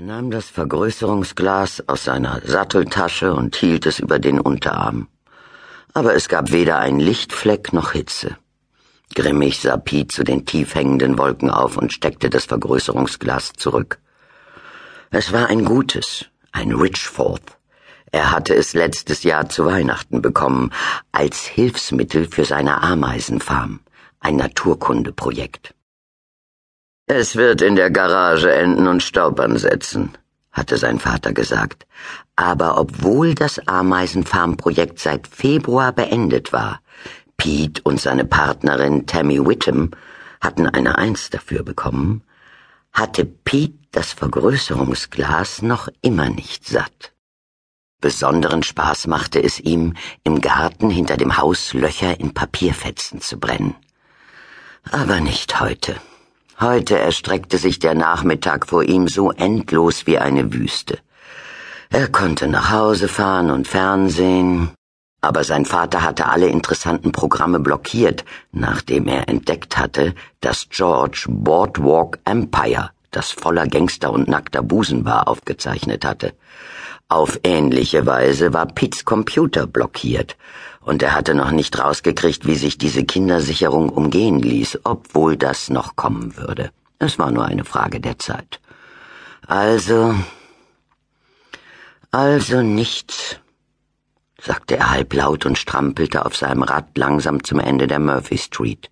Er nahm das Vergrößerungsglas aus seiner Satteltasche und hielt es über den Unterarm. Aber es gab weder einen Lichtfleck noch Hitze. Grimmig sah Pete zu den tief hängenden Wolken auf und steckte das Vergrößerungsglas zurück. Es war ein gutes, ein Richforth. Er hatte es letztes Jahr zu Weihnachten bekommen, als Hilfsmittel für seine Ameisenfarm, ein Naturkundeprojekt. Es wird in der Garage enden und Staub ansetzen, hatte sein Vater gesagt. Aber obwohl das Ameisenfarmprojekt seit Februar beendet war, Pete und seine Partnerin Tammy Whittem hatten eine Eins dafür bekommen, hatte Pete das Vergrößerungsglas noch immer nicht satt. Besonderen Spaß machte es ihm, im Garten hinter dem Haus Löcher in Papierfetzen zu brennen. Aber nicht heute. Heute erstreckte sich der Nachmittag vor ihm so endlos wie eine Wüste. Er konnte nach Hause fahren und Fernsehen, aber sein Vater hatte alle interessanten Programme blockiert, nachdem er entdeckt hatte, dass George Boardwalk Empire, das voller Gangster und nackter Busen war, aufgezeichnet hatte. Auf ähnliche Weise war Pitts Computer blockiert, und er hatte noch nicht rausgekriegt, wie sich diese Kindersicherung umgehen ließ, obwohl das noch kommen würde. Es war nur eine Frage der Zeit. Also, also nichts, sagte er halblaut und strampelte auf seinem Rad langsam zum Ende der Murphy Street.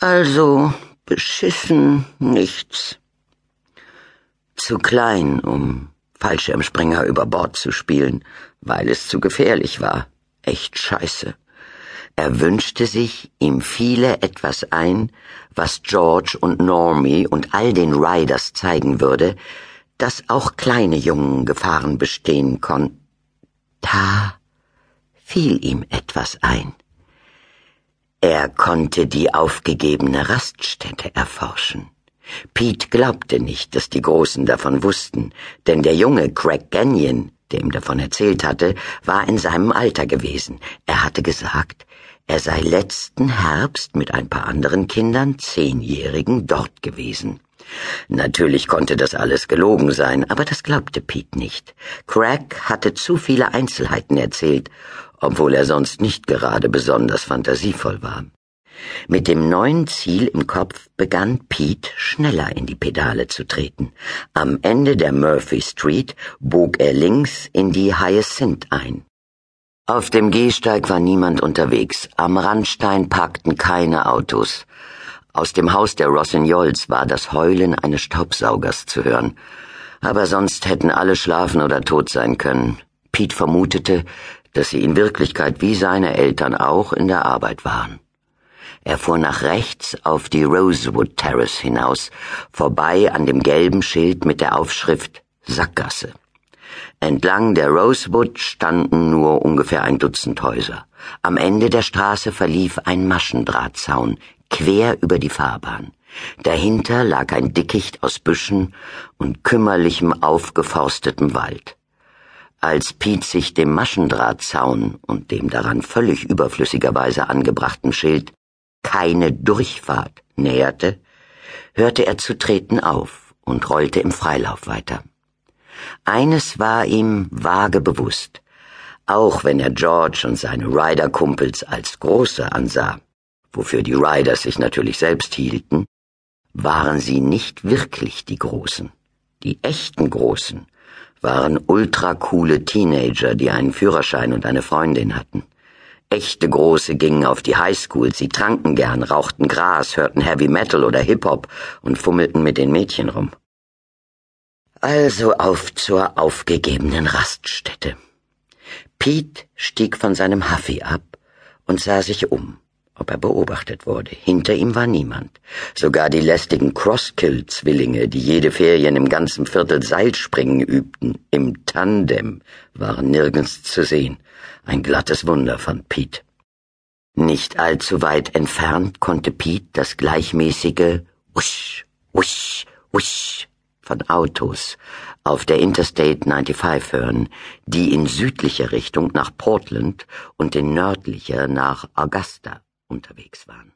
Also beschissen nichts. Zu klein, um Fallschirmspringer über Bord zu spielen, weil es zu gefährlich war. Echt scheiße. Er wünschte sich, ihm fiele etwas ein, was George und Normie und all den Riders zeigen würde, dass auch kleine Jungen Gefahren bestehen konnten. Da fiel ihm etwas ein. Er konnte die aufgegebene Raststätte erforschen. Pete glaubte nicht, dass die Großen davon wussten, denn der junge Craig Gagnon, der ihm davon erzählt hatte, war in seinem Alter gewesen. Er hatte gesagt, er sei letzten Herbst mit ein paar anderen Kindern, Zehnjährigen, dort gewesen. Natürlich konnte das alles gelogen sein, aber das glaubte Pete nicht. Craig hatte zu viele Einzelheiten erzählt, obwohl er sonst nicht gerade besonders fantasievoll war. Mit dem neuen Ziel im Kopf begann Pete schneller in die Pedale zu treten. Am Ende der Murphy Street bog er links in die Hyacinth ein. Auf dem Gehsteig war niemand unterwegs. Am Randstein parkten keine Autos. Aus dem Haus der Rossignols war das Heulen eines Staubsaugers zu hören. Aber sonst hätten alle schlafen oder tot sein können. Pete vermutete, dass sie in Wirklichkeit wie seine Eltern auch in der Arbeit waren. Er fuhr nach rechts auf die Rosewood Terrace hinaus, vorbei an dem gelben Schild mit der Aufschrift Sackgasse. Entlang der Rosewood standen nur ungefähr ein Dutzend Häuser. Am Ende der Straße verlief ein Maschendrahtzaun quer über die Fahrbahn. Dahinter lag ein Dickicht aus Büschen und kümmerlichem aufgeforstetem Wald. Als Piet sich dem Maschendrahtzaun und dem daran völlig überflüssigerweise angebrachten Schild keine Durchfahrt näherte, hörte er zu treten auf und rollte im Freilauf weiter. Eines war ihm vage bewusst, auch wenn er George und seine Rider-Kumpels als Große ansah, wofür die Riders sich natürlich selbst hielten, waren sie nicht wirklich die Großen. Die echten Großen waren ultracoole Teenager, die einen Führerschein und eine Freundin hatten. Echte Große gingen auf die Highschool, sie tranken gern, rauchten Gras, hörten Heavy Metal oder Hip-Hop und fummelten mit den Mädchen rum. Also auf zur aufgegebenen Raststätte. Pete stieg von seinem Huffy ab und sah sich um, ob er beobachtet wurde. Hinter ihm war niemand. Sogar die lästigen Crosskill-Zwillinge, die jede Ferien im ganzen Viertel Seilspringen übten, im Tandem, waren nirgends zu sehen. Ein glattes Wunder, fand Pete. Nicht allzu weit entfernt konnte Pete das gleichmäßige Usch, Usch, Usch von Autos auf der Interstate 95 hören, die in südlicher Richtung nach Portland und in nördlicher nach Augusta unterwegs waren.